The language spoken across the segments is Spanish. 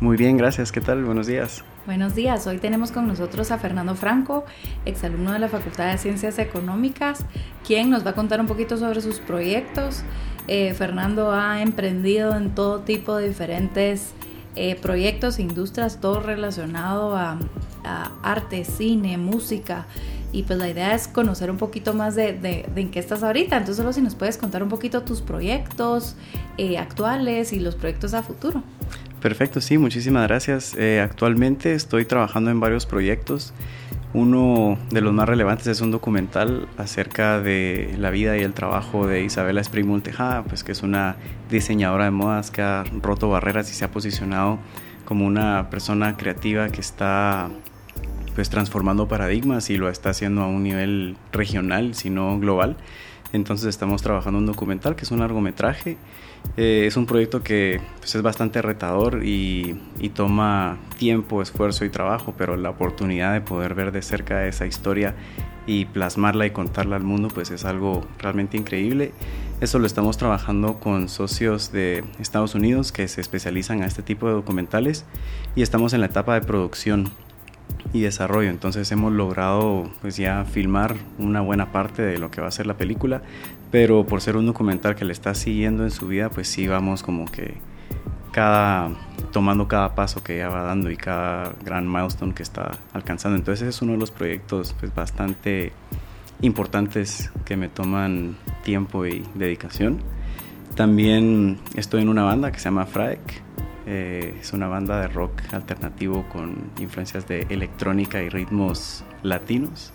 Muy bien, gracias. ¿Qué tal? Buenos días. Buenos días. Hoy tenemos con nosotros a Fernando Franco, exalumno de la Facultad de Ciencias Económicas, quien nos va a contar un poquito sobre sus proyectos. Eh, Fernando ha emprendido en todo tipo de diferentes eh, proyectos, industrias, todo relacionado a, arte, cine, música. Y pues la idea es conocer un poquito más de, en qué estás ahorita. Entonces solo si nos puedes contar un poquito tus proyectos eh, actuales y los proyectos a futuro. Perfecto, sí, muchísimas gracias. Eh, actualmente estoy trabajando en varios proyectos. Uno de los más relevantes es un documental acerca de la vida y el trabajo de Isabela Springmull Tejada, pues que es una diseñadora de modas que ha roto barreras y se ha posicionado como una persona creativa que está pues transformando paradigmas y lo está haciendo a un nivel regional, sino global. Entonces estamos trabajando un documental que es un largometraje. Eh, es un proyecto que pues, es bastante retador y, toma tiempo, esfuerzo y trabajo, pero la oportunidad de poder ver de cerca esa historia y plasmarla y contarla al mundo pues es algo realmente increíble. Eso lo estamos trabajando con socios de Estados Unidos que se especializan a este tipo de documentales y estamos en la etapa de producción y desarrollo. Entonces hemos logrado pues ya filmar una buena parte de lo que va a ser la película, pero por ser un documental que le está siguiendo en su vida, pues sí vamos como que cada tomando cada paso que ella va dando y cada gran milestone que está alcanzando. Entonces es uno de los proyectos pues bastante importantes que me toman tiempo y dedicación. También estoy en una banda que se llama Fraek, eh, es una banda de rock alternativo con influencias de electrónica y ritmos latinos.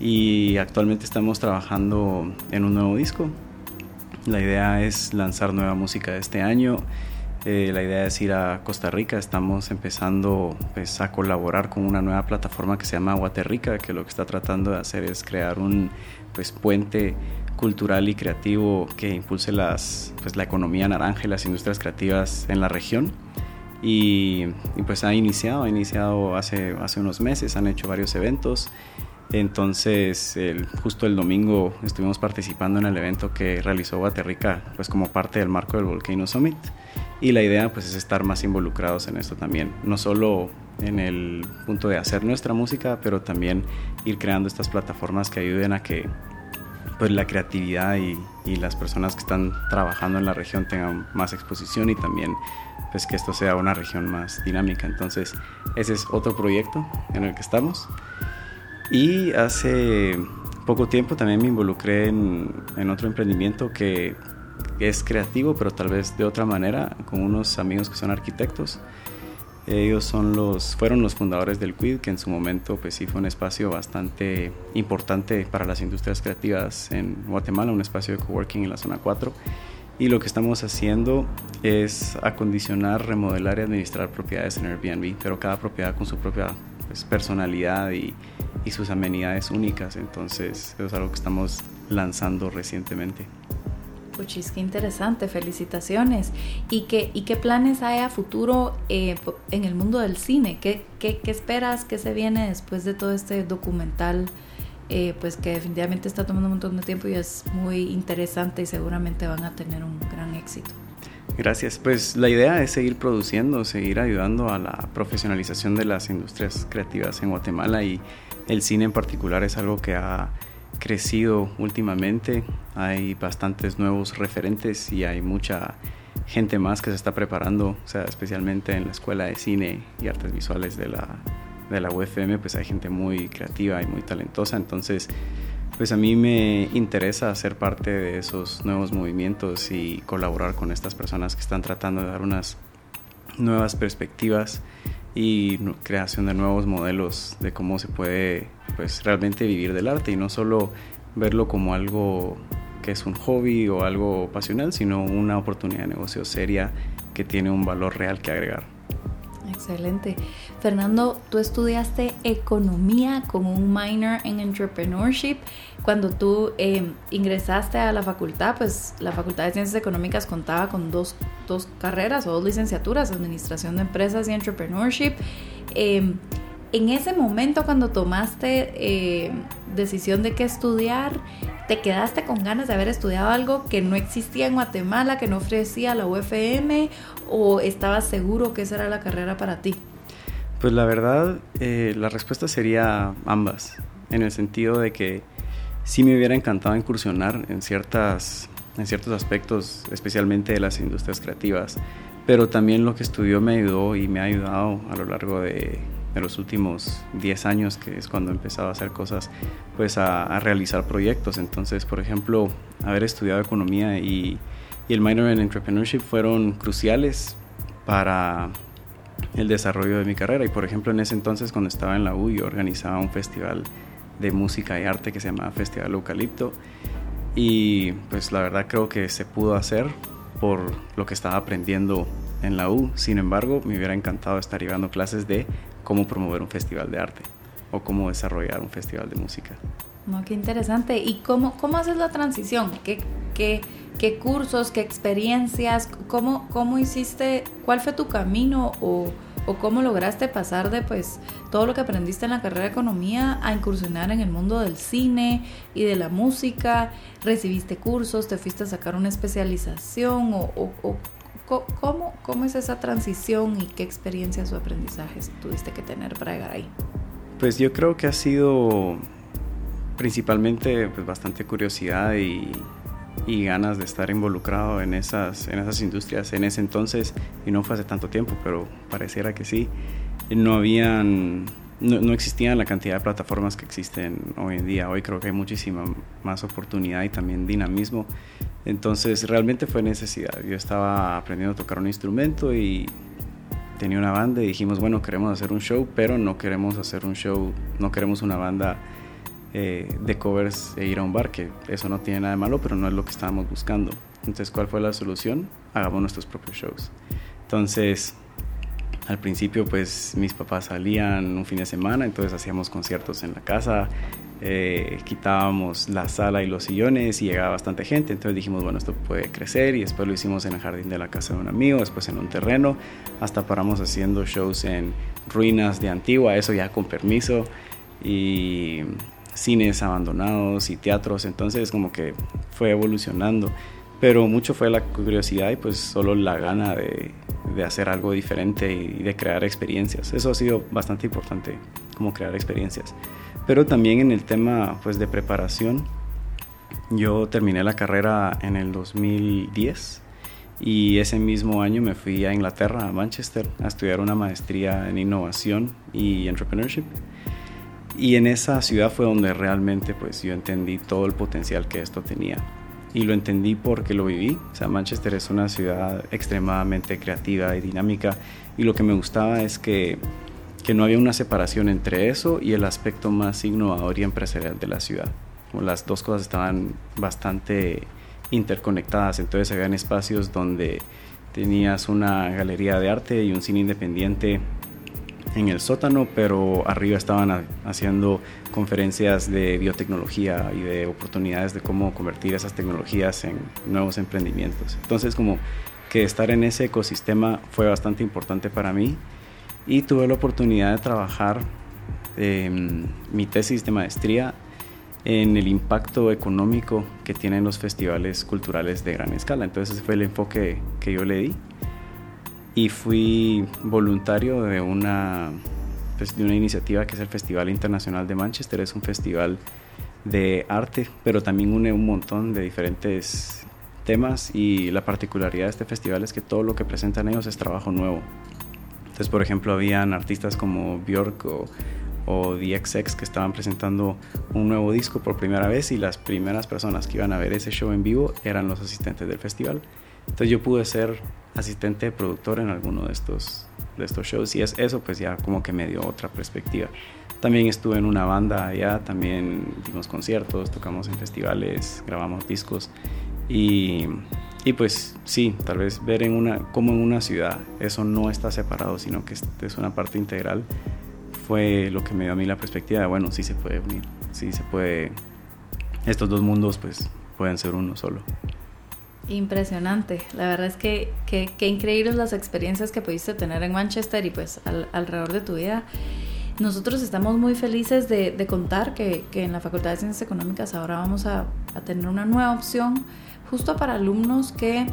Y actualmente estamos trabajando en un nuevo disco. La idea es lanzar nueva música este año. Eh, la idea es ir a Costa Rica. Estamos empezando pues, a colaborar con una nueva plataforma que se llama Guaterrica, que lo que está tratando de hacer es crear un pues, puente cultural y creativo que impulse pues, la economía naranja y las industrias creativas en la región. Y, pues ha iniciado, ha iniciado hace, hace unos meses, han hecho varios eventos. Entonces, justo el domingo estuvimos participando en el evento que realizó Guaterrica, pues como parte del marco del Volcano Summit. Y la idea pues es estar más involucrados en esto también, no solo en el punto de hacer nuestra música, pero también ir creando estas plataformas que ayuden a que pues la creatividad y, las personas que están trabajando en la región tengan más exposición y también pues que esto sea una región más dinámica. Entonces ese es otro proyecto en el que estamos. Y hace poco tiempo también me involucré en otro emprendimiento que es creativo, pero tal vez de otra manera, con unos amigos que son arquitectos. Ellos son los, fueron los fundadores del QUID, que en su momento pues sí fue un espacio bastante importante para las industrias creativas en Guatemala, un espacio de coworking en la zona 4. Y lo que estamos haciendo es acondicionar, remodelar y administrar propiedades en Airbnb, pero cada propiedad con su propia pues, personalidad y, y sus amenidades únicas. Entonces, eso es algo que estamos lanzando recientemente. Puchis, qué interesante, felicitaciones. ¿Y qué, y qué planes hay a futuro eh, en el mundo del cine? ¿Qué, ¿Qué, qué, esperas? ¿Qué se viene después de todo este documental? Eh, pues que definitivamente está tomando un montón de tiempo y es muy interesante y seguramente van a tener un gran éxito. Gracias. Pues la idea es seguir produciendo, seguir ayudando a la profesionalización de las industrias creativas en Guatemala y el cine en particular es algo que ha crecido últimamente, hay bastantes nuevos referentes y hay mucha gente más que se está preparando, o sea, especialmente en la Escuela de Cine y Artes Visuales de la, de la UFM, pues hay gente muy creativa y muy talentosa, entonces pues a mí me interesa ser parte de esos nuevos movimientos y colaborar con estas personas que están tratando de dar unas nuevas perspectivas y creación de nuevos modelos de cómo se puede pues realmente vivir del arte y no solo verlo como algo que es un hobby o algo pasional, sino una oportunidad de negocio seria que tiene un valor real que agregar. Excelente. Fernando, tú estudiaste economía con un minor en entrepreneurship. Cuando tú em, ingresaste a la facultad, pues la Facultad de Ciencias Económicas contaba con dos, dos carreras o dos licenciaturas, Administración de Empresas y Entrepreneurship. Em, en ese momento cuando tomaste eh, decisión de qué estudiar, ¿te quedaste con ganas de haber estudiado algo que no existía en Guatemala, que no ofrecía la UFM, o estabas seguro que esa era la carrera para ti? Pues la verdad, eh, la respuesta sería ambas, en el sentido de que sí me hubiera encantado incursionar en, ciertas, en ciertos aspectos, especialmente de las industrias creativas, pero también lo que estudió me ayudó y me ha ayudado a lo largo de de los últimos 10 años, que es cuando he a hacer cosas, pues a, realizar proyectos. Entonces, por ejemplo, haber estudiado economía y, y, el minor en entrepreneurship fueron cruciales para el desarrollo de mi carrera. Y por ejemplo, en ese entonces, cuando estaba en la U, yo organizaba un festival de música y arte que se llamaba Festival Eucalipto. Y pues la verdad creo que se pudo hacer por lo que estaba aprendiendo en la U. Sin embargo, me hubiera encantado estar llevando clases de cómo promover un festival de arte o cómo desarrollar un festival de música. No, qué interesante. ¿Y cómo, cómo haces la transición? ¿Qué, qué, qué cursos, qué experiencias? ¿Cómo, ¿Cómo hiciste? ¿Cuál fue tu camino o, o, cómo lograste pasar de pues todo lo que aprendiste en la carrera de economía a incursionar en el mundo del cine y de la música? ¿Recibiste cursos? ¿Te fuiste a sacar una especialización? ¿O, o ¿Cómo, ¿Cómo es esa transición y qué experiencias o aprendizajes tuviste que tener para llegar ahí? Pues yo creo que ha sido principalmente pues, bastante curiosidad y, y, ganas de estar involucrado en esas, en esas industrias en ese entonces, y no fue hace tanto tiempo, pero pareciera que sí, no habían, no, no existían la cantidad de plataformas que existen hoy en día. Hoy creo que hay muchísima más oportunidad y también dinamismo entonces realmente fue necesidad. Yo estaba aprendiendo a tocar un instrumento y tenía una banda y dijimos, bueno, queremos hacer un show, pero no queremos hacer un show, no queremos una banda eh, de covers e ir a un bar, que eso no tiene nada de malo, pero no es lo que estábamos buscando. Entonces, ¿cuál fue la solución? Hagamos nuestros propios shows. Entonces, al principio, pues mis papás salían un fin de semana, entonces hacíamos conciertos en la casa, eh, quitábamos la sala y los sillones y llegaba bastante gente, entonces dijimos, bueno, esto puede crecer y después lo hicimos en el jardín de la casa de un amigo, después en un terreno, hasta paramos haciendo shows en ruinas de Antigua, eso ya con permiso, y cines abandonados y teatros, entonces como que fue evolucionando, pero mucho fue la curiosidad y pues solo la gana de, de hacer algo diferente y de crear experiencias, eso ha sido bastante importante, como crear experiencias. Pero también en el tema pues, de preparación, yo terminé la carrera en el 2010 y ese mismo año me fui a Inglaterra, a Manchester, a estudiar una maestría en innovación y entrepreneurship. Y en esa ciudad fue donde realmente pues yo entendí todo el potencial que esto tenía. Y lo entendí porque lo viví. O sea, Manchester es una ciudad extremadamente creativa y dinámica. Y lo que me gustaba es que que no había una separación entre eso y el aspecto más innovador y empresarial de la ciudad. las dos cosas estaban bastante interconectadas, entonces habían espacios donde tenías una galería de arte y un cine independiente en el sótano, pero arriba estaban haciendo conferencias de biotecnología y de oportunidades de cómo convertir esas tecnologías en nuevos emprendimientos. Entonces como que estar en ese ecosistema fue bastante importante para mí y tuve la oportunidad de trabajar em, mi tesis de maestría en el impacto económico que tienen los festivales culturales de gran escala. Entonces ese fue el enfoque que yo le di y fui voluntario de una, pues, de una iniciativa que es el Festival Internacional de Manchester. Es un festival de arte, pero también une un montón de diferentes temas y la particularidad de este festival es que todo lo que presentan ellos es trabajo nuevo. Entonces, por ejemplo, habían artistas como Björk o, o The XX que estaban presentando un nuevo disco por primera vez y las primeras personas que iban a ver ese show en vivo eran los asistentes del festival. Entonces yo pude ser asistente productor en alguno de estos, de estos shows y es, eso pues ya como que me dio otra perspectiva. También estuve en una banda allá, también dimos conciertos, tocamos en festivales, grabamos discos y y pues sí, tal vez ver en una, como en una ciudad eso no está separado, sino que es una parte integral, fue lo que me dio a mí la perspectiva de, bueno, sí se puede unir, sí se puede, estos dos mundos pues pueden ser uno solo. Impresionante, la verdad es que qué increíbles las experiencias que pudiste tener en Manchester y pues alrededor de tu vida. Nosotros estamos muy felices de, contar que, que, en la Facultad de Ciencias Económicas ahora vamos a, a tener una nueva opción justo para alumnos que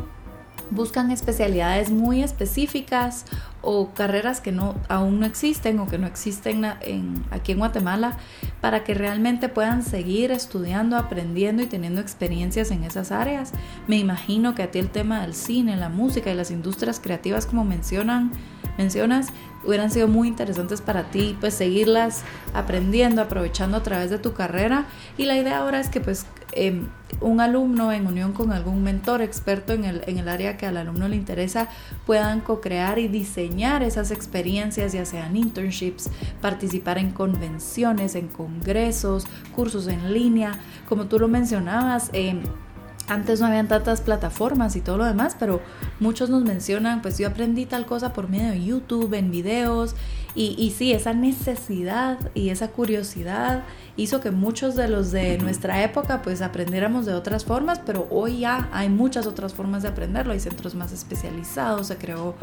buscan especialidades muy específicas o carreras que no, aún no existen o que no existen en, aquí en Guatemala para que realmente puedan seguir estudiando, aprendiendo y teniendo experiencias en esas áreas. Me imagino que a ti el tema del cine, la música y las industrias creativas como mencionan, mencionas hubieran sido muy interesantes para ti, pues seguirlas aprendiendo, aprovechando a través de tu carrera. Y la idea ahora es que pues em, un alumno en unión con algún mentor experto en el, en el área que al alumno le interesa puedan co-crear y diseñar esas experiencias, ya sean internships, participar en convenciones, en congresos, cursos en línea, como tú lo mencionabas. Eh, antes no habían tantas plataformas y todo lo demás, pero muchos nos mencionan, pues yo aprendí tal cosa por medio de YouTube, en videos, y, y sí, esa necesidad y esa curiosidad hizo que muchos de los de nuestra época pues aprendiéramos de otras formas, pero hoy ya hay muchas otras formas de aprenderlo, hay centros más especializados, se creó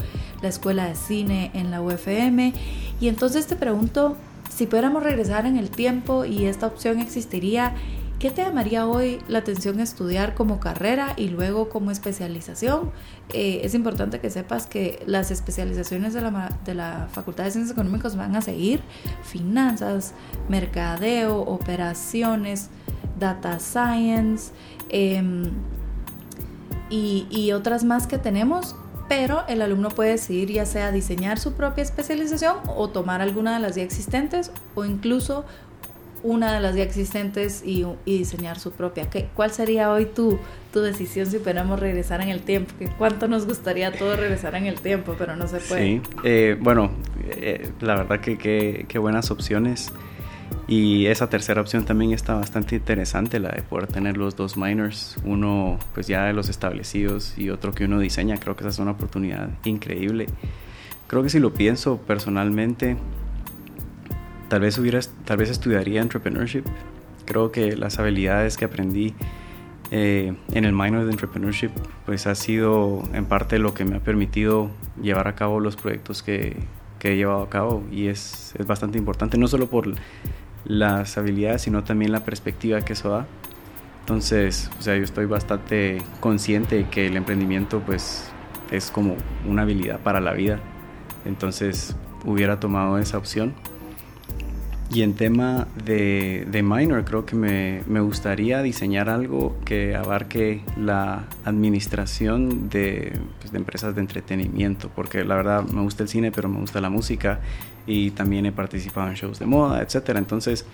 la escuela de cine en la UFM, y entonces te pregunto, si pudiéramos regresar en el tiempo y esta opción existiría, ¿Qué te llamaría hoy la atención estudiar como carrera y luego como especialización? Eh, es importante que sepas que las especializaciones de la, de la Facultad de Ciencias Económicas van a seguir finanzas, mercadeo, operaciones, data science em, y, y otras más que tenemos, pero el alumno puede decidir ya sea diseñar su propia especialización o tomar alguna de las ya existentes o incluso una de las ya existentes y, diseñar su propia. ¿Qué, ¿Cuál sería hoy tu, tu decisión si pudiéramos regresar en el tiempo? ¿Qué, ¿Cuánto nos gustaría todo regresar en el tiempo, pero no se puede? Sí, eh, bueno, eh, la verdad que qué buenas opciones. Y esa tercera opción también está bastante interesante, la de poder tener los dos minors, uno pues ya de los establecidos y otro que uno diseña. Creo que esa es una oportunidad increíble. Creo que si lo pienso personalmente, tal vez, hubiera, tal vez estudiaría entrepreneurship. Creo que las habilidades que aprendí eh, en el minor de entrepreneurship pues ha sido en parte lo que me ha permitido llevar a cabo los proyectos que, que he llevado a cabo y es, es, bastante importante, no solo por las habilidades, sino también la perspectiva que eso da. Entonces, o sea, yo estoy bastante consciente que el emprendimiento pues es como una habilidad para la vida. Entonces, hubiera tomado esa opción. Y en tema de, de minor, creo que me, me, gustaría diseñar algo que abarque la administración de, pues, de, empresas de entretenimiento, porque la verdad me gusta el cine, pero me gusta la música y también he participado en shows de moda, etc. Entonces,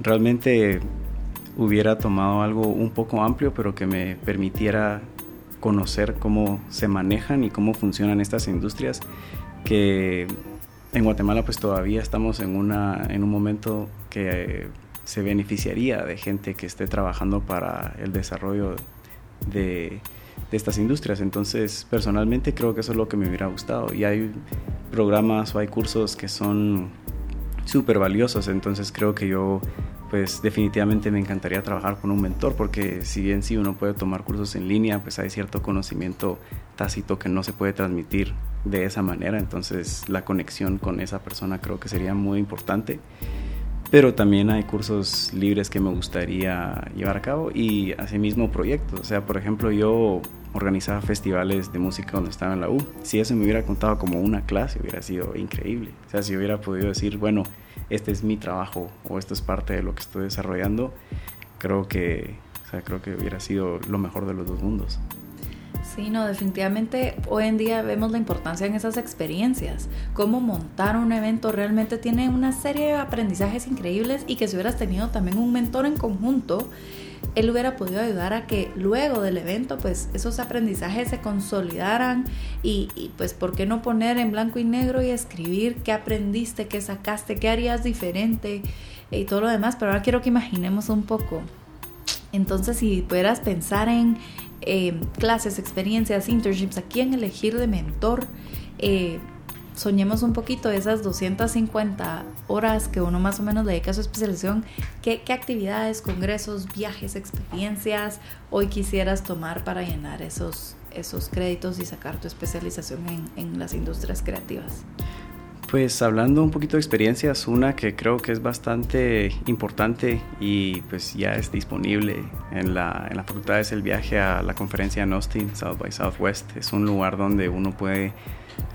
realmente hubiera tomado algo un poco amplio, pero que me permitiera conocer cómo se manejan y cómo funcionan estas industrias que en Guatemala pues todavía estamos en, una, en un momento que se beneficiaría de gente que esté trabajando para el desarrollo de, de, estas industrias. Entonces, personalmente creo que eso es lo que me hubiera gustado. Y hay programas o hay cursos que son súper valiosos. Entonces, creo que yo, pues definitivamente me encantaría trabajar con un mentor, porque si bien sí uno puede tomar cursos en línea, pues hay cierto conocimiento tácito que no se puede transmitir de esa manera, entonces la conexión con esa persona creo que sería muy importante. Pero también hay cursos libres que me gustaría llevar a cabo y asimismo proyectos. O sea, por ejemplo, yo organizaba festivales de música cuando estaba en la U. Si eso me hubiera contado como una clase, hubiera sido increíble. O sea, si hubiera podido decir, bueno, este es mi trabajo o esto es parte de lo que estoy desarrollando, creo que, o sea, creo que hubiera sido lo mejor de los dos mundos. Sí, no, definitivamente hoy en día vemos la importancia en esas experiencias. Cómo montar un evento realmente tiene una serie de aprendizajes increíbles y que si hubieras tenido también un mentor en conjunto, él hubiera podido ayudar a que luego del evento pues esos aprendizajes se consolidaran y, pues por qué no poner en blanco y negro y escribir qué aprendiste, qué sacaste, qué harías diferente y todo lo demás. Pero ahora quiero que imaginemos un poco. Entonces si pudieras pensar en eh, clases, experiencias, internships, a quién elegir de mentor. Eh, soñemos un poquito esas 250 horas que uno más o menos dedica a su especialización, ¿qué, qué actividades, congresos, viajes, experiencias hoy quisieras tomar para llenar esos, esos créditos y sacar tu especialización en, en las industrias creativas? Pues hablando un poquito de experiencias, una que creo que es bastante importante y pues ya es disponible en la, en la facultad es el viaje a la conferencia en Austin, South by Southwest. Es un lugar donde uno puede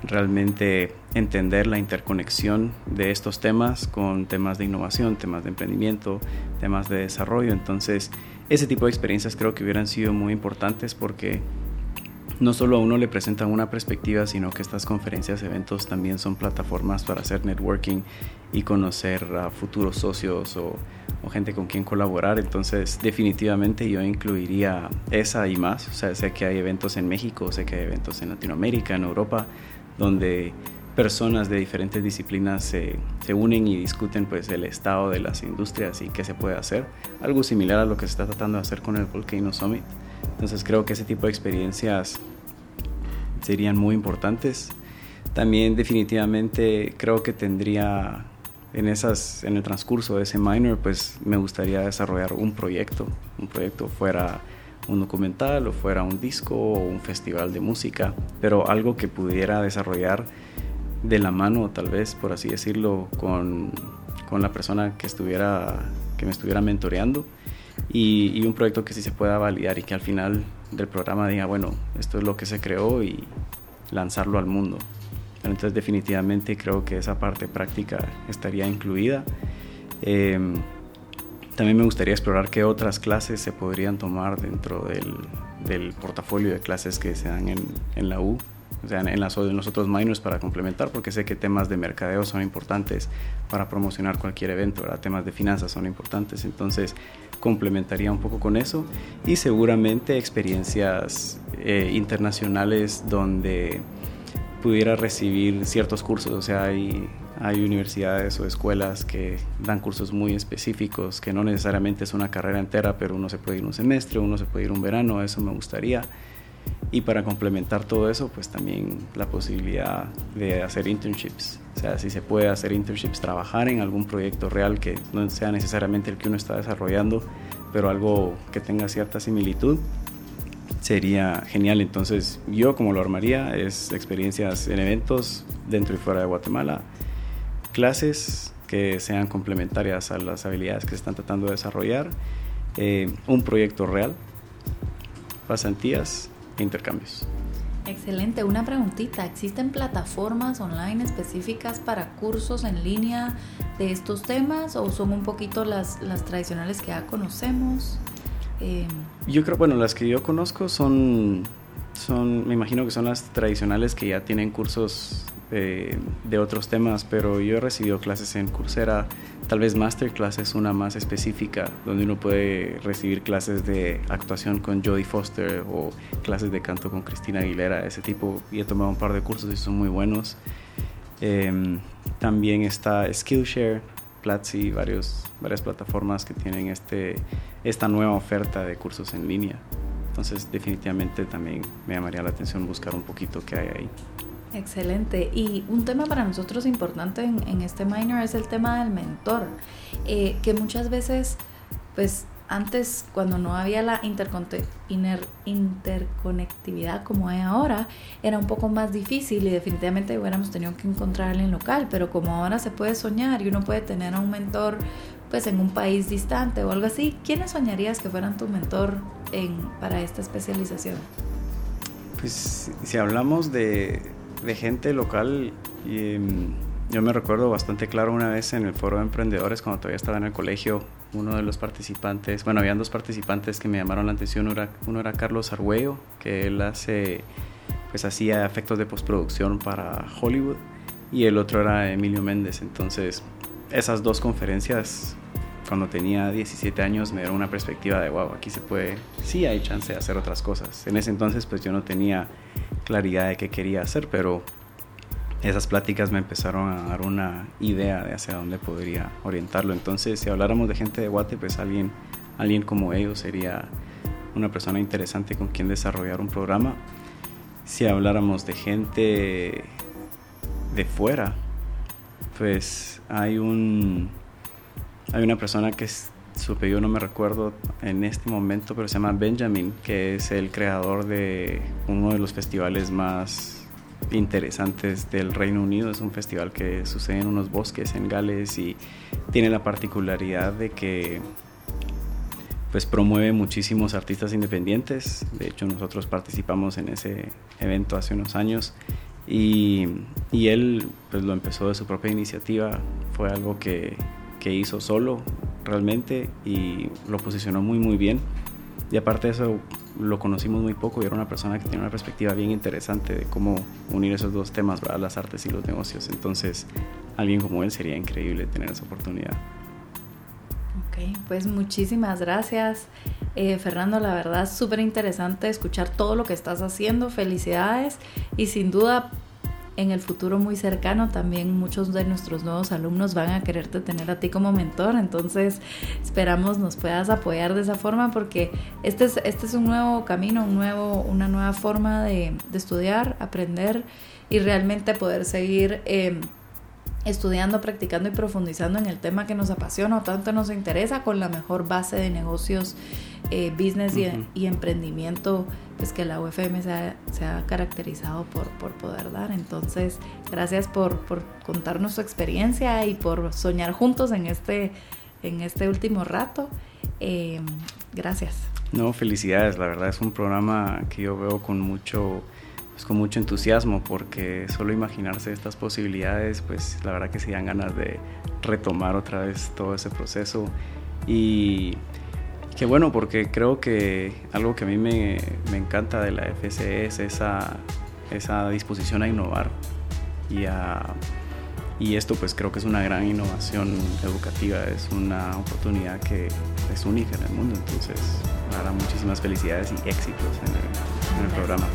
realmente entender la interconexión de estos temas con temas de innovación, temas de emprendimiento, temas de desarrollo. Entonces, ese tipo de experiencias creo que hubieran sido muy importantes porque no solo a uno le presentan una perspectiva, sino que estas conferencias, eventos también son plataformas para hacer networking y conocer a futuros socios o, gente con quien colaborar. Entonces, definitivamente yo incluiría esa y más. O sea, sé que hay eventos en México, sé que hay eventos en Latinoamérica, en Europa, donde personas de diferentes disciplinas se, se, unen y discuten pues el estado de las industrias y qué se puede hacer. Algo similar a lo que se está tratando de hacer con el Volcano Summit. Entonces creo que ese tipo de experiencias serían muy importantes. También definitivamente creo que tendría en esas en el transcurso de ese minor pues me gustaría desarrollar un proyecto, un proyecto fuera un documental o fuera un disco o un festival de música, pero algo que pudiera desarrollar de la mano tal vez por así decirlo con, con la persona que estuviera que me estuviera mentoreando y, un proyecto que sí se pueda validar y que al final del programa diga, bueno, esto es lo que se creó y lanzarlo al mundo. entonces definitivamente creo que esa parte práctica estaría incluida. Em, también me gustaría explorar qué otras clases se podrían tomar dentro del, del portafolio de clases que se dan en, en la U o sea, en, las, en los otros minors para complementar, porque sé que temas de mercadeo son importantes para promocionar cualquier evento, temas de finanzas son importantes, entonces complementaría un poco con eso. Y seguramente experiencias eh, internacionales donde pudiera recibir ciertos cursos, o sea, hay, hay universidades o escuelas que dan cursos muy específicos, que no necesariamente es una carrera entera, pero uno se puede ir un semestre, uno se puede ir un verano, eso me gustaría. Y para complementar todo eso, pues también la posibilidad de hacer internships. O sea, si se puede hacer internships, trabajar en algún proyecto real que no sea necesariamente el que uno está desarrollando, pero algo que tenga cierta similitud, sería genial. Entonces, yo como lo armaría es experiencias en eventos dentro y fuera de Guatemala, clases que sean complementarias a las habilidades que se están tratando de desarrollar, eh, un proyecto real, pasantías intercambios. Excelente. Una preguntita. ¿Existen plataformas online específicas para cursos en línea de estos temas o son un poquito las, las tradicionales que ya conocemos? Em, yo creo, bueno, las que yo conozco son, son, me imagino que son las tradicionales que ya tienen cursos eh, de otros temas, pero yo he recibido clases en Coursera, tal vez masterclass es una más específica, donde uno puede recibir clases de actuación con Jodie Foster o clases de canto con Cristina Aguilera, ese tipo, y he tomado un par de cursos y son muy buenos. Em, también está Skillshare, Platzi, varios, varias plataformas que tienen este, esta nueva oferta de cursos en línea. Entonces definitivamente también me llamaría la atención buscar un poquito qué hay ahí. Excelente. Y un tema para nosotros importante en, este minor es el tema del mentor, eh, que muchas veces, pues antes cuando no había la interconectividad como hay ahora, era un poco más difícil y definitivamente hubiéramos tenido que encontrar alguien local, pero como ahora se puede soñar y uno puede tener a un mentor pues en un país distante o algo así, ¿quiénes soñarías que fueran tu mentor en, para esta especialización? Pues si hablamos de, de gente local. Y, em, yo me recuerdo bastante claro una vez en el foro de emprendedores cuando todavía estaba en el colegio, uno de los participantes, bueno, habían dos participantes que me llamaron la atención, uno era, uno era Carlos Argüello, que él hace, pues hacía efectos de postproducción para Hollywood, y el otro era Emilio Méndez. Entonces, esas dos conferencias, cuando tenía 17 años, me dieron una perspectiva de, wow, aquí se puede, sí hay chance de hacer otras cosas. En ese entonces, pues yo no tenía claridad de qué quería hacer, pero esas pláticas me empezaron a dar una idea de hacia dónde podría orientarlo. Entonces, si habláramos de gente de Guate, pues alguien, alguien como ellos sería una persona interesante con quien desarrollar un programa. Si habláramos de gente de fuera, pues hay un hay una persona que es, su apellido no me recuerdo en este momento, pero se llama Benjamin, que es el creador de uno de los festivales más interesantes del Reino Unido. Es un festival que sucede en unos bosques en Gales y tiene la particularidad de que pues promueve muchísimos artistas independientes. De hecho, nosotros participamos en ese evento hace unos años y, y él pues lo empezó de su propia iniciativa. Fue algo que, que hizo solo realmente y lo posicionó muy muy bien. Y aparte de eso, lo conocimos muy poco y era una persona que tiene una perspectiva bien interesante de cómo unir esos dos temas, ¿verdad? las artes y los negocios. Entonces, alguien como él sería increíble tener esa oportunidad. Ok, pues muchísimas gracias. Eh, Fernando, la verdad, súper interesante escuchar todo lo que estás haciendo. Felicidades y sin duda en el futuro muy cercano también muchos de nuestros nuevos alumnos van a quererte tener a ti como mentor, entonces esperamos nos puedas apoyar de esa forma porque este es, este es un nuevo camino, un nuevo, una nueva forma de, estudiar, aprender y realmente poder seguir... Eh, estudiando, practicando y profundizando en el tema que nos apasiona o tanto nos interesa con la mejor base de negocios, eh, business y, emprendimiento pues que la UFM se ha, caracterizado por, por, poder dar. Entonces, gracias por, por, contarnos su experiencia y por soñar juntos en este, en este último rato. Eh, gracias. No, felicidades, la verdad es un programa que yo veo con mucho pues, con mucho entusiasmo porque solo imaginarse estas posibilidades, pues la verdad que se dan ganas de retomar otra vez todo ese proceso y qué bueno porque creo que algo que a mí me, me encanta de la FCE es esa, esa disposición a innovar y a y esto pues creo que es una gran innovación educativa, es una oportunidad que es única en el mundo, entonces, para muchísimas felicidades y éxitos en el, en el programa.